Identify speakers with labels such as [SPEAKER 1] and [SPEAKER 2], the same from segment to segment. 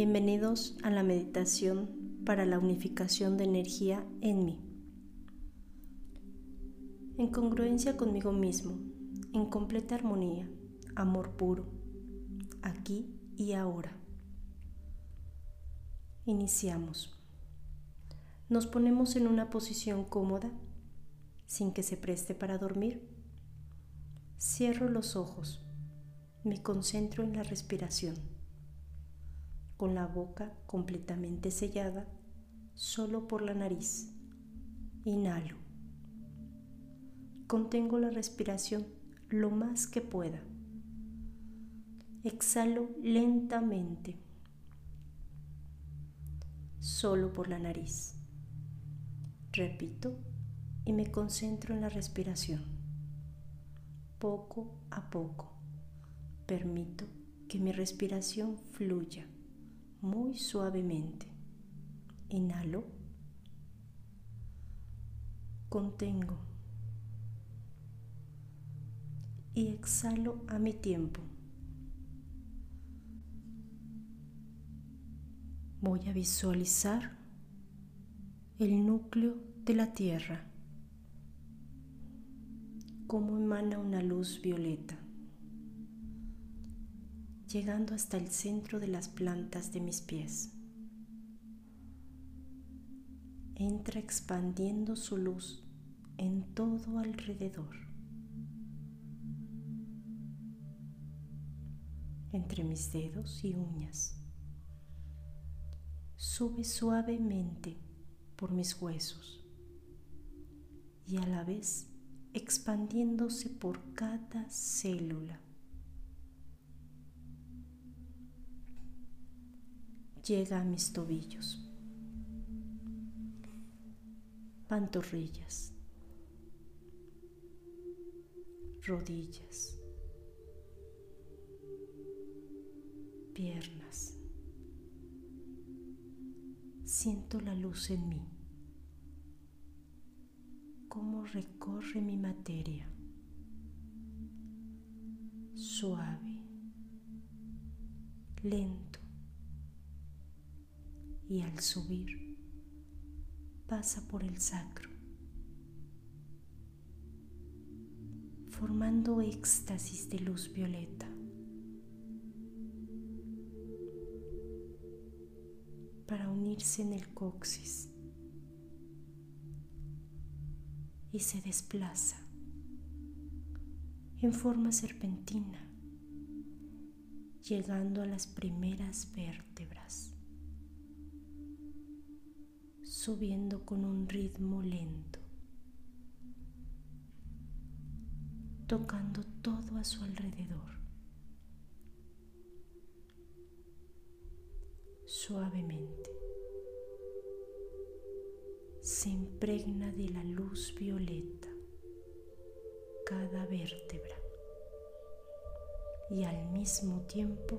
[SPEAKER 1] Bienvenidos a la meditación para la unificación de energía en mí. En congruencia conmigo mismo, en completa armonía, amor puro, aquí y ahora. Iniciamos. Nos ponemos en una posición cómoda, sin que se preste para dormir. Cierro los ojos, me concentro en la respiración con la boca completamente sellada solo por la nariz. Inhalo. Contengo la respiración lo más que pueda. Exhalo lentamente, solo por la nariz. Repito y me concentro en la respiración. Poco a poco permito que mi respiración fluya muy suavemente. Inhalo. Contengo. Y exhalo a mi tiempo. Voy a visualizar el núcleo de la Tierra, como emana una luz violeta llegando hasta el centro de las plantas de mis pies. Entra expandiendo su luz en todo alrededor. Entre mis dedos y uñas. Sube suavemente por mis huesos y a la vez expandiéndose por cada célula llega a mis tobillos, pantorrillas, rodillas, piernas. Siento la luz en mí, cómo recorre mi materia, suave, lento y al subir pasa por el sacro, formando éxtasis de luz violeta. para unirse en el coxis y se desplaza en forma serpentina, llegando a las primeras vértebras subiendo con un ritmo lento, tocando todo a su alrededor. Suavemente se impregna de la luz violeta cada vértebra y al mismo tiempo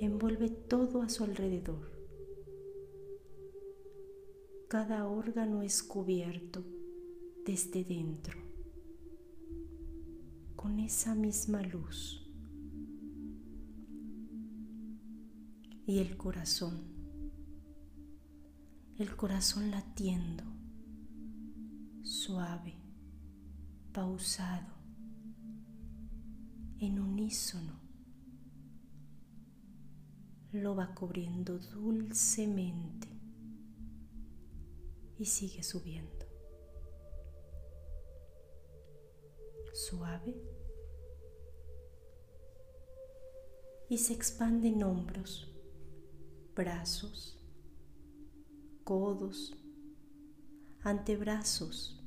[SPEAKER 1] envuelve todo a su alrededor cada órgano es cubierto desde dentro con esa misma luz. Y el corazón, el corazón latiendo, suave, pausado, en unísono, lo va cubriendo dulcemente y sigue subiendo. Suave. Y se expande en hombros, brazos, codos, antebrazos,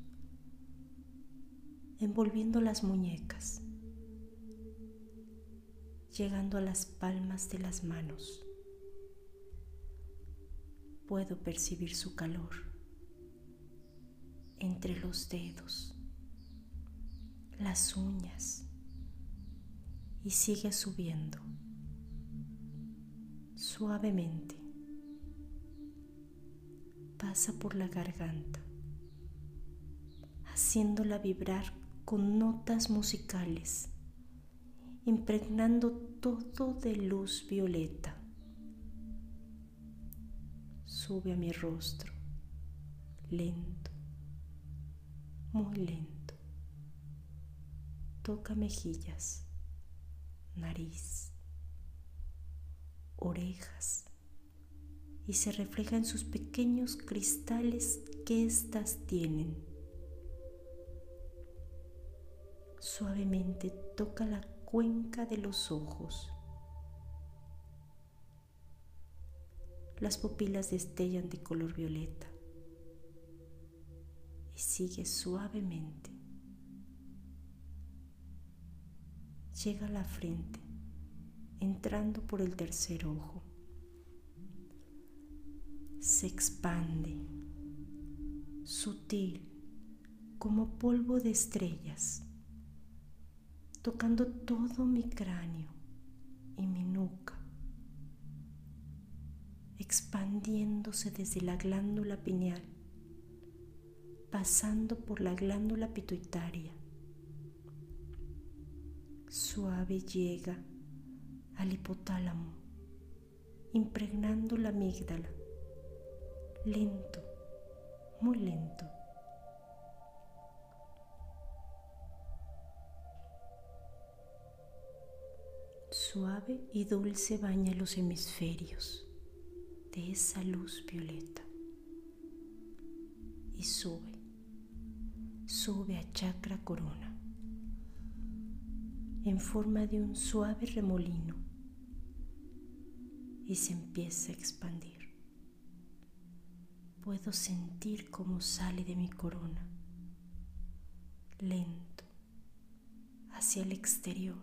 [SPEAKER 1] envolviendo las muñecas, llegando a las palmas de las manos. Puedo percibir su calor entre los dedos, las uñas y sigue subiendo suavemente. Pasa por la garganta, haciéndola vibrar con notas musicales, impregnando todo de luz violeta sube a mi rostro, lento, muy lento. Toca mejillas, nariz, orejas y se refleja en sus pequeños cristales que éstas tienen. Suavemente toca la cuenca de los ojos. Las pupilas destellan de color violeta sigue suavemente. Llega a la frente, entrando por el tercer ojo. Se expande, sutil, como polvo de estrellas, tocando todo mi cráneo y mi nuca expandiéndose desde la glándula pineal, pasando por la glándula pituitaria. Suave llega al hipotálamo, impregnando la amígdala, lento, muy lento. Suave y dulce baña los hemisferios de esa luz violeta y sube, sube a chakra corona en forma de un suave remolino y se empieza a expandir. Puedo sentir cómo sale de mi corona, lento, hacia el exterior,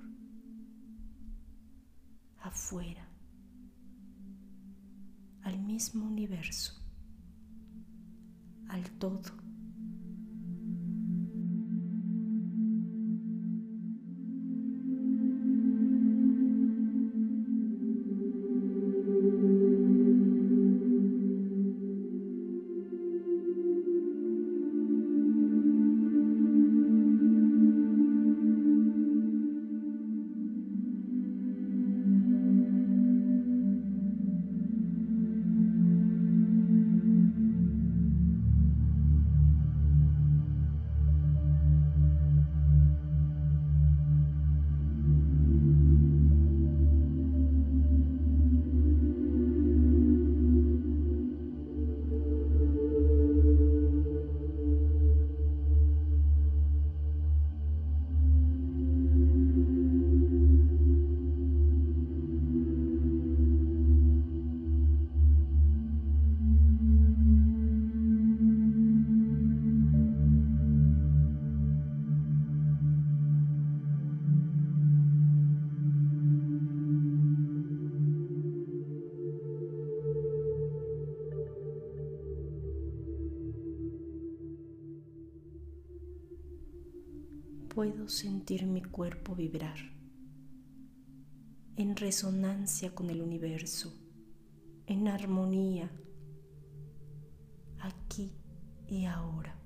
[SPEAKER 1] afuera al mismo universo, al todo. Puedo sentir mi cuerpo vibrar en resonancia con el universo, en armonía, aquí y ahora.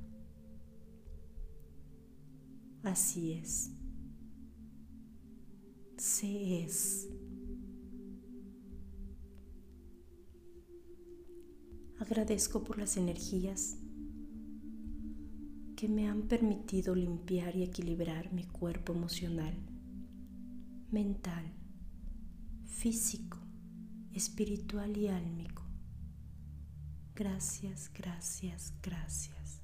[SPEAKER 1] Así es. Se es. Agradezco por las energías que me han permitido limpiar y equilibrar mi cuerpo emocional, mental, físico, espiritual y álmico. Gracias, gracias, gracias.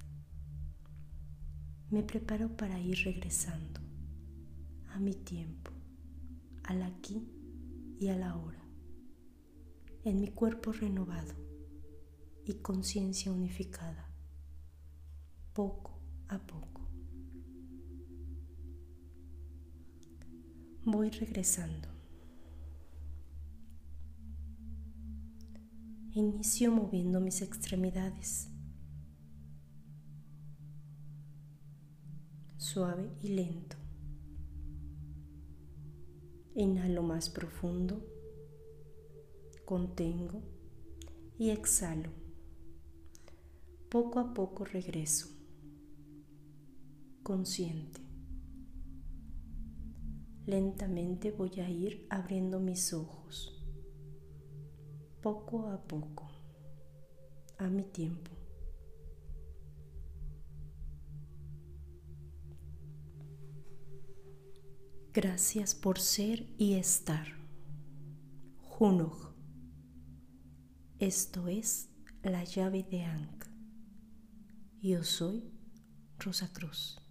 [SPEAKER 1] Me preparo para ir regresando a mi tiempo, al aquí y a la hora, en mi cuerpo renovado y conciencia unificada, poco a poco. Voy regresando. Inicio moviendo mis extremidades. Suave y lento. Inhalo más profundo. Contengo y exhalo. Poco a poco regreso consciente. Lentamente voy a ir abriendo mis ojos, poco a poco. mi tiempo. Gracias por ser y estar. Junog. Esto es la llave de Ankh. Yo soy Rosa Cruz.